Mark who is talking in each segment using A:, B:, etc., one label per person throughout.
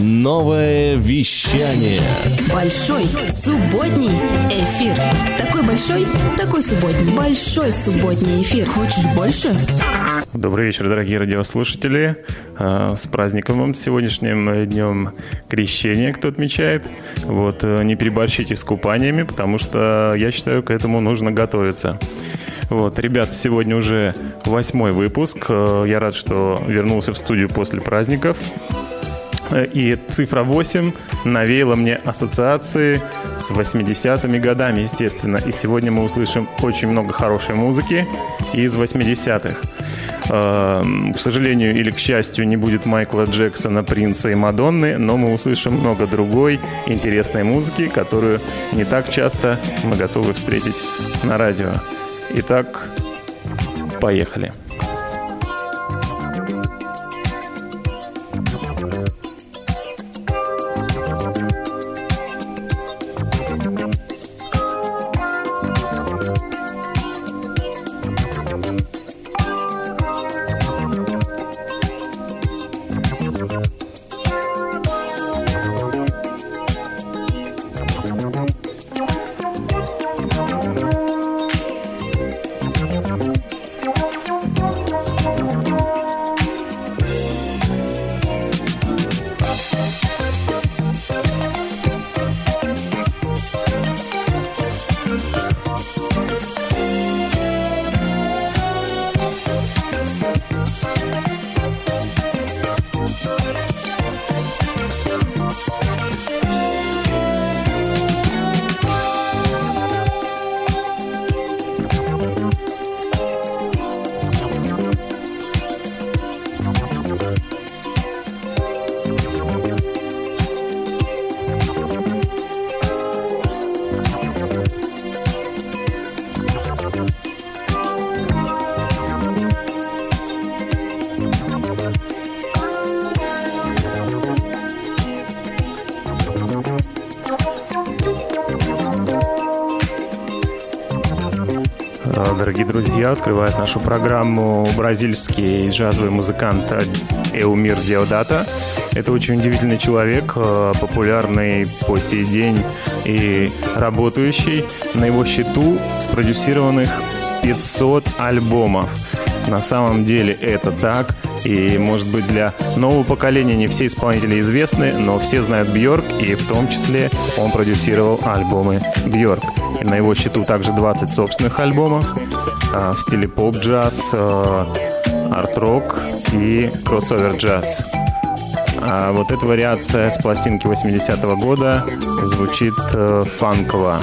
A: Новое вещание.
B: Большой субботний эфир. Такой большой, такой субботний. Большой субботний эфир. Хочешь больше?
C: Добрый вечер, дорогие радиослушатели. А, с праздником вам сегодняшним днем крещения, кто отмечает. Вот, э, не переборщите с купаниями, потому что я считаю, к этому нужно готовиться. Вот, ребята, сегодня уже восьмой выпуск. Э, я рад, что вернулся в студию после праздников. Э, и цифра 8 навеяла мне ассоциации с 80-ми годами, естественно. И сегодня мы услышим очень много хорошей музыки из 80-х. Эм, к сожалению или к счастью, не будет Майкла Джексона, Принца и Мадонны, но мы услышим много другой интересной музыки, которую не так часто мы готовы встретить на радио. Итак, поехали. Друзья. Открывает нашу программу бразильский джазовый музыкант Эумир Диодата. Это очень удивительный человек, э, популярный по сей день и работающий. На его счету спродюсированных 500 альбомов. На самом деле это так. И, может быть, для нового поколения не все исполнители известны, но все знают Бьорк, и в том числе он продюсировал альбомы Бьорк. На его счету также 20 собственных альбомов в стиле поп-джаз, э, арт-рок и кроссовер-джаз. А вот эта вариация с пластинки 80-го года звучит э, фанково.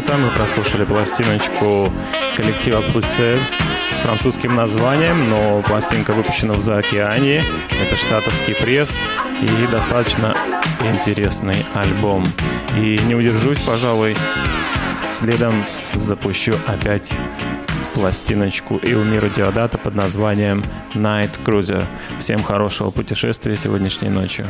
C: Диадата мы прослушали пластиночку коллектива Пусез с французским названием, но пластинка выпущена в Заокеане. Это штатовский пресс и достаточно интересный альбом. И не удержусь, пожалуй, следом запущу опять пластиночку Илмира Диодата под названием Night Cruiser. Всем хорошего путешествия сегодняшней ночью.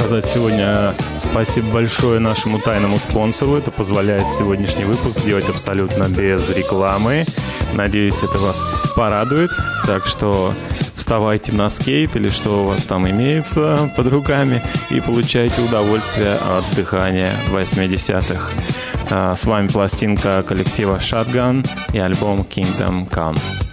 D: сказать сегодня спасибо большое нашему тайному спонсору. Это позволяет сегодняшний выпуск делать абсолютно без рекламы. Надеюсь, это вас порадует. Так что вставайте на скейт или что у вас там имеется под руками и получайте удовольствие от дыхания 80-х. А, с вами пластинка коллектива Shotgun и альбом Kingdom Come.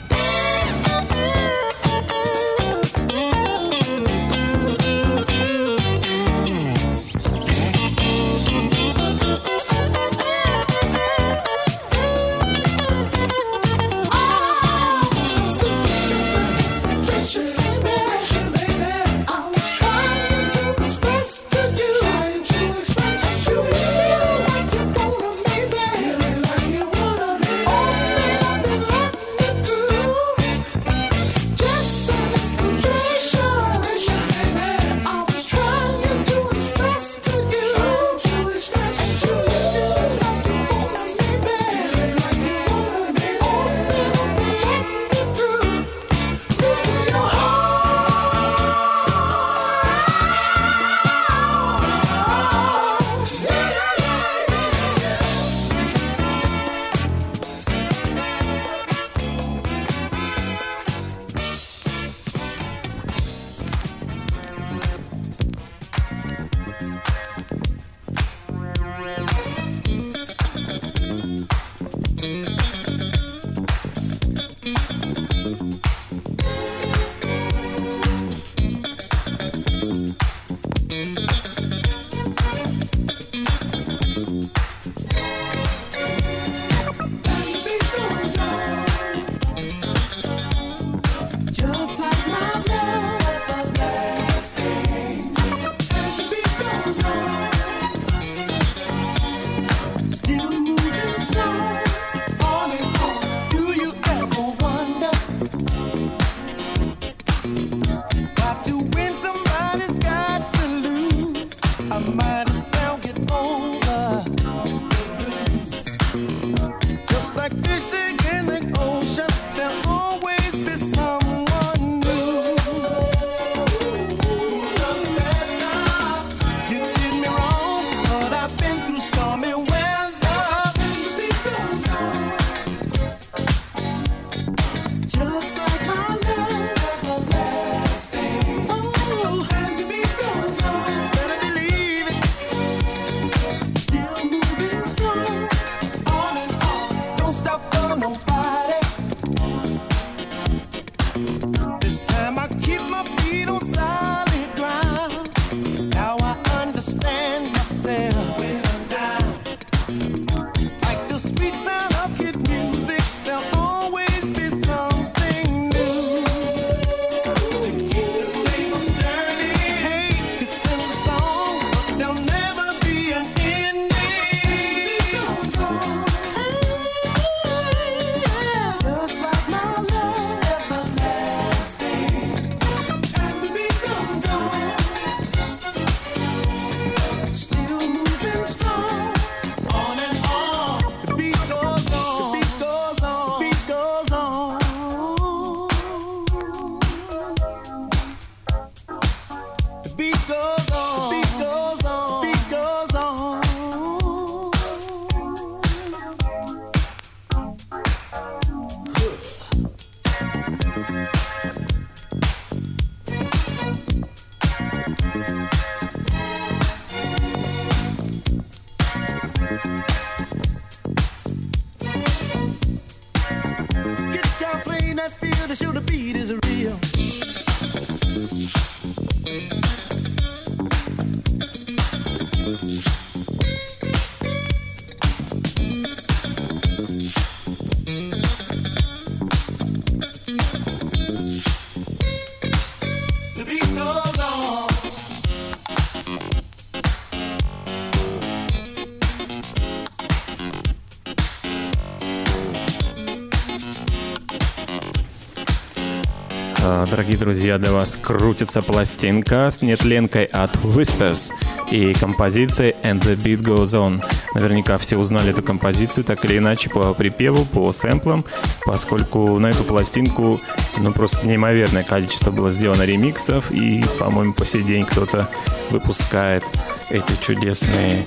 D: друзья, для вас крутится пластинка с нетленкой от Whispers и композицией And the Beat Goes On. Наверняка все узнали эту композицию так или иначе по припеву, по сэмплам, поскольку на эту пластинку
E: ну просто неимоверное количество было сделано ремиксов и, по-моему, по сей день кто-то выпускает эти чудесные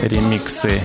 E: ремиксы.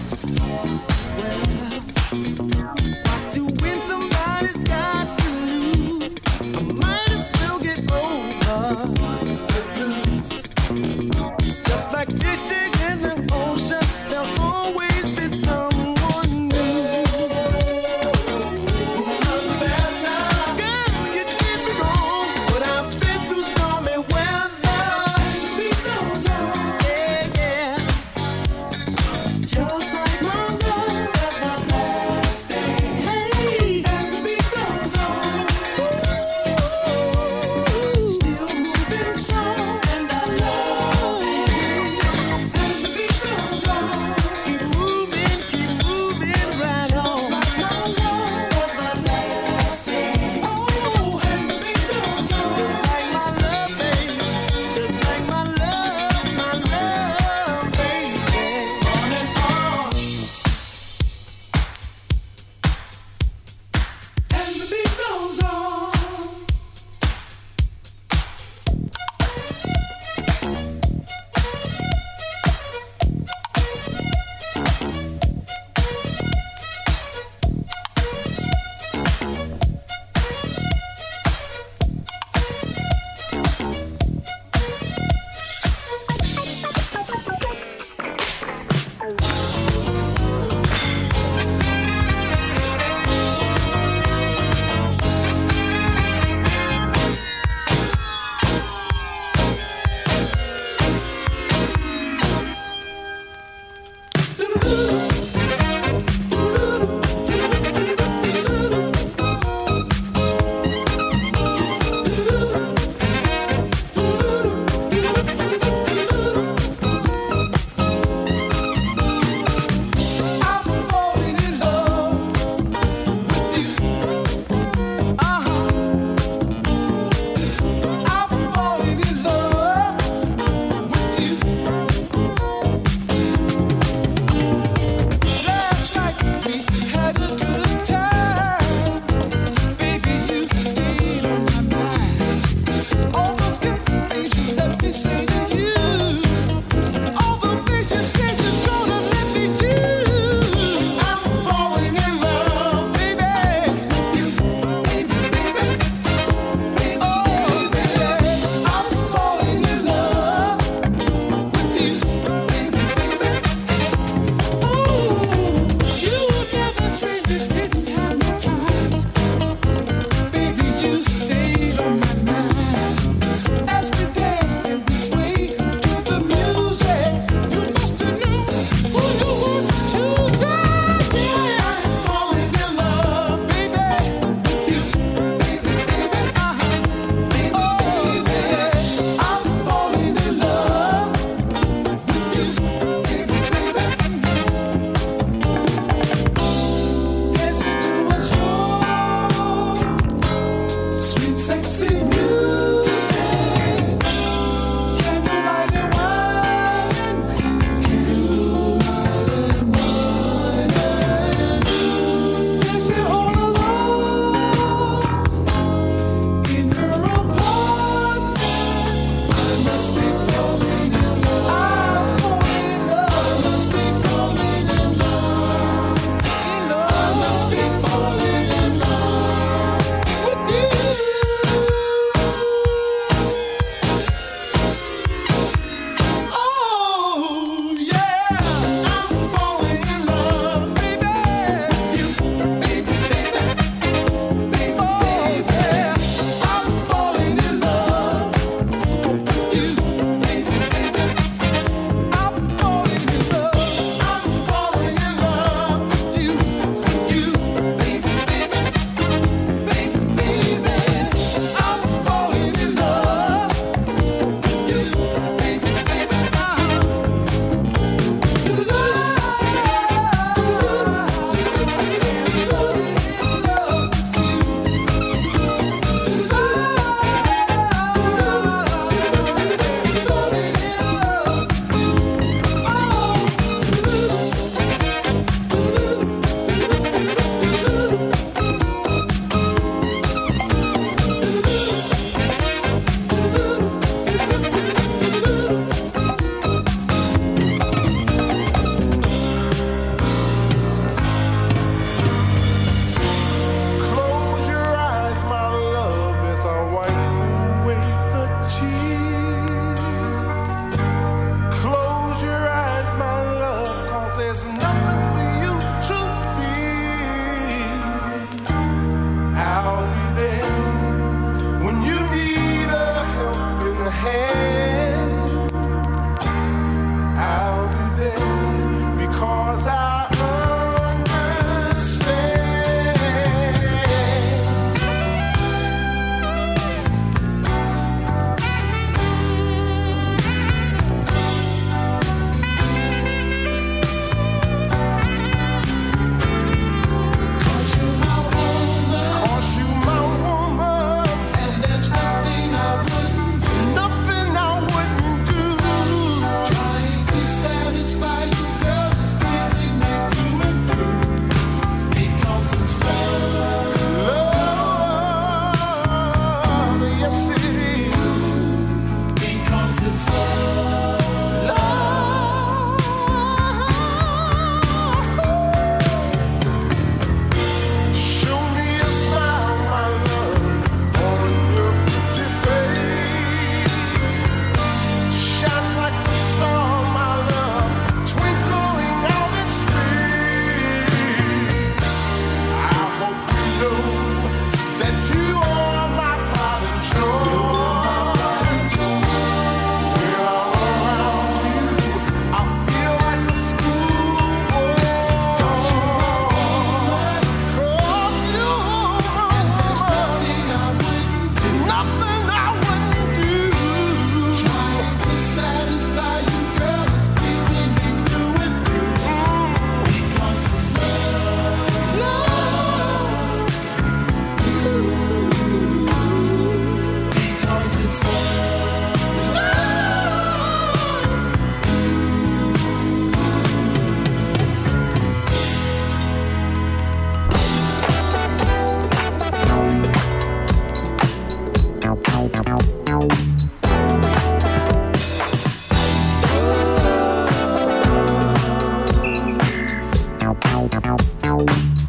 C: Tchau.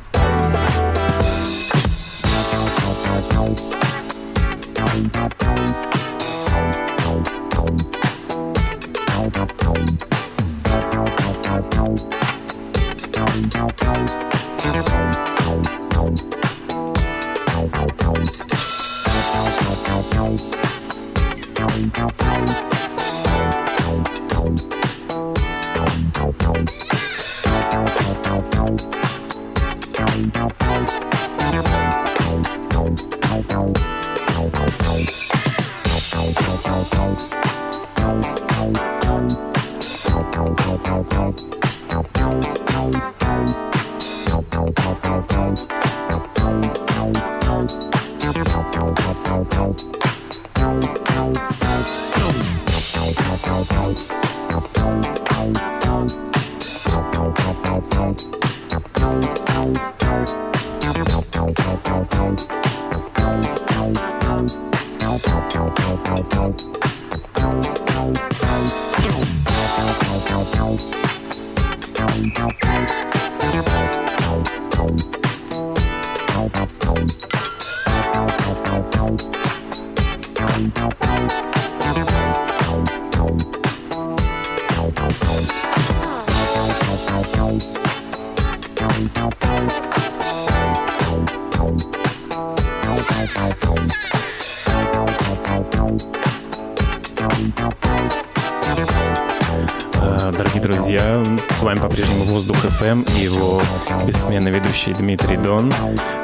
C: Дорогие друзья, с вами по-прежнему Воздух ФМ и его бессменный ведущий Дмитрий Дон.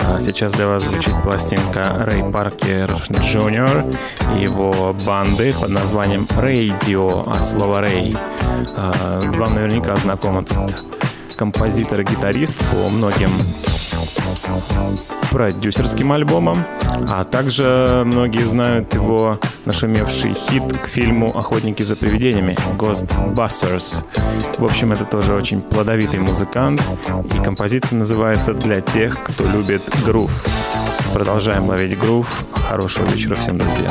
C: А Сейчас для вас звучит пластинка Ray Parker Jr. и его банды под названием Raydio от слова Ray. А, Вам наверняка знаком этот композитор и гитарист по многим продюсерским альбомом, а также многие знают его нашумевший хит к фильму «Охотники за привидениями» Ghostbusters. В общем, это тоже очень плодовитый музыкант, и композиция называется «Для тех, кто любит грув». Продолжаем ловить грув. Хорошего вечера всем, друзья.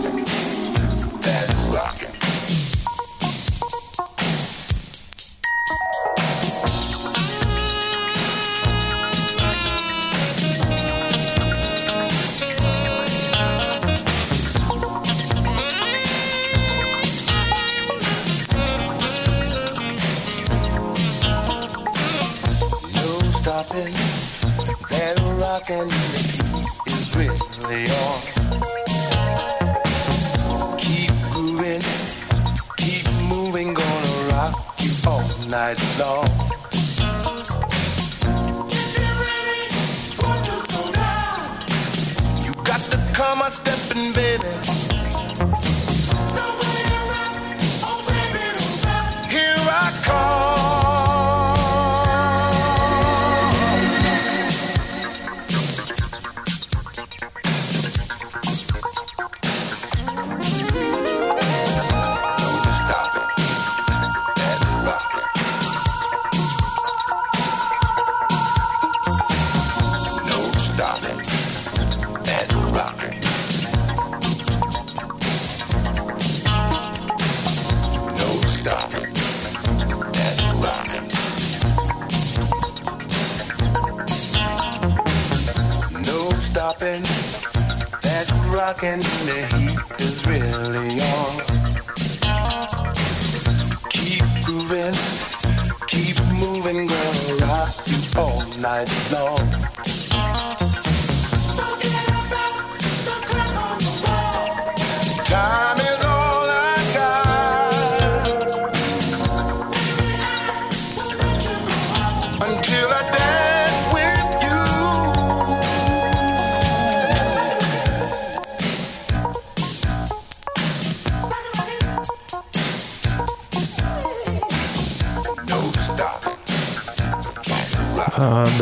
F: Chao. No.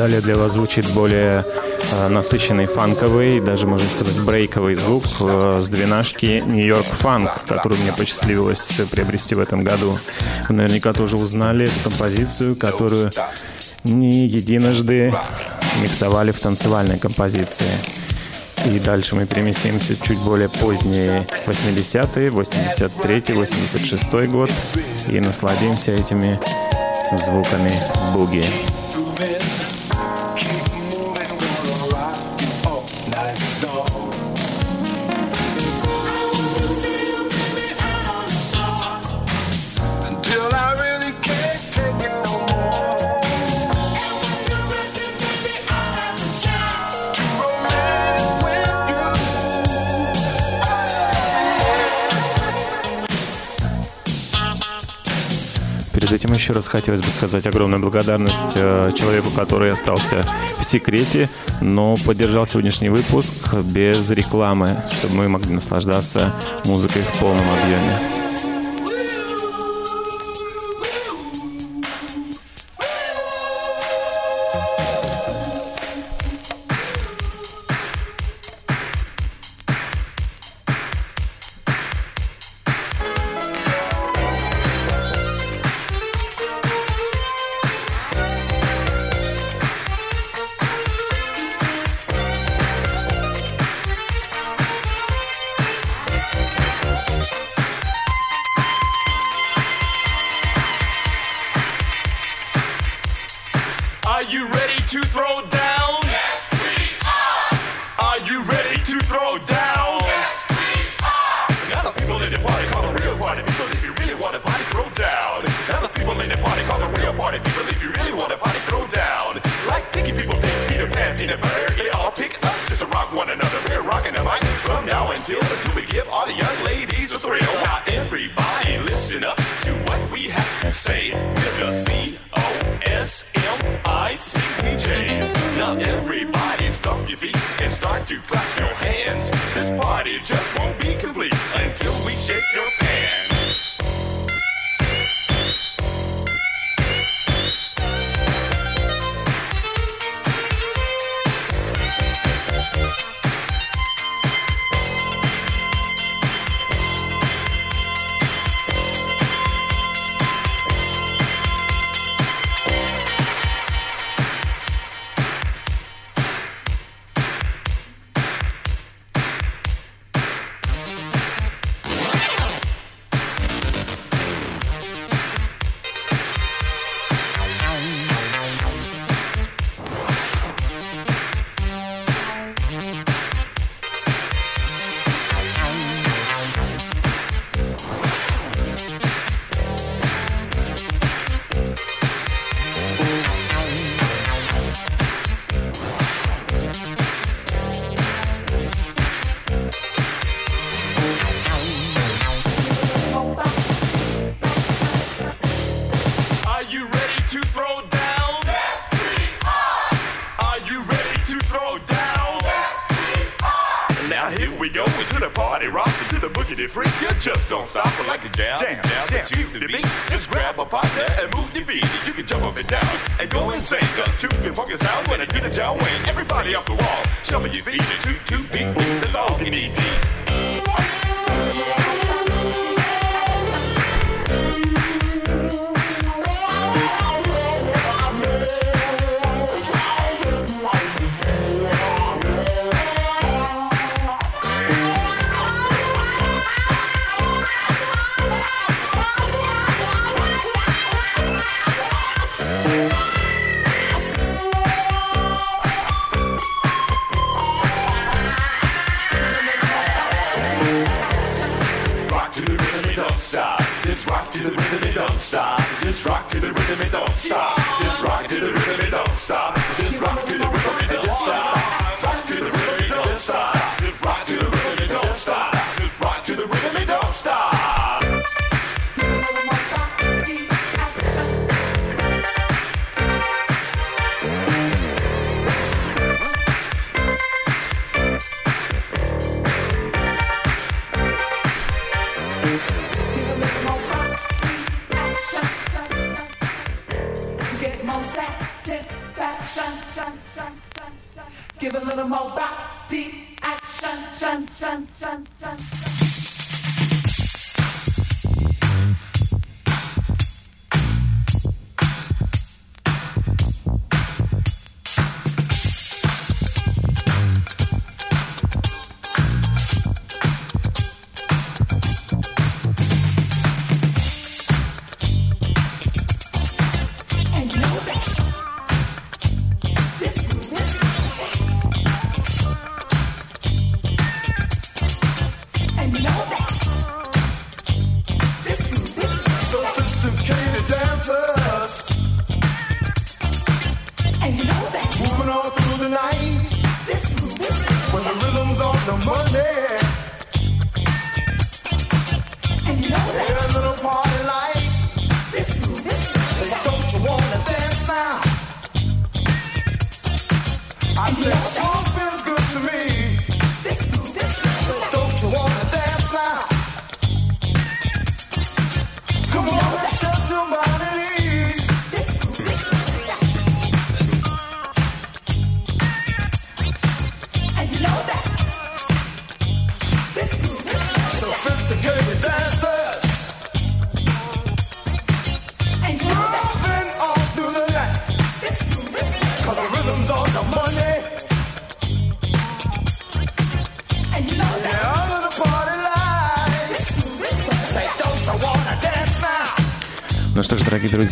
G: Далее для вас звучит более э, насыщенный фанковый, даже можно сказать брейковый звук э, с двенашки Нью-Йорк Фанк, который мне посчастливилось приобрести в этом году. Вы наверняка тоже узнали эту композицию, которую не единожды миксовали в танцевальной композиции. И дальше мы переместимся чуть более поздние 80-е, 83-й, 86-й год и насладимся этими звуками буги. еще раз хотелось бы сказать огромную благодарность э, человеку, который остался в секрете, но поддержал сегодняшний выпуск без рекламы, чтобы мы могли наслаждаться музыкой в полном объеме.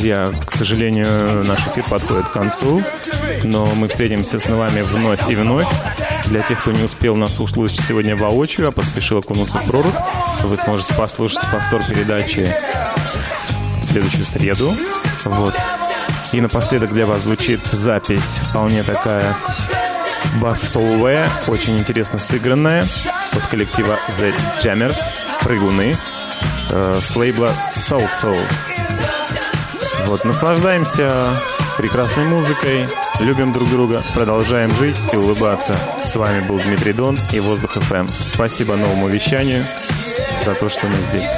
C: друзья, к сожалению, наш эфир подходит к концу, но мы встретимся с вами вновь и вновь. Для тех, кто не успел нас услышать сегодня воочию, а поспешил окунуться в прорубь, вы сможете послушать повтор передачи в следующую среду. Вот. И напоследок для вас звучит запись вполне такая басовая, очень интересно сыгранная от коллектива The Jammers, прыгуны, э, с лейбла Soul Soul. Вот, наслаждаемся прекрасной музыкой, любим друг друга, продолжаем жить и улыбаться. С вами был Дмитрий Дон и Воздух ФМ. Эм. Спасибо новому вещанию за то, что мы здесь.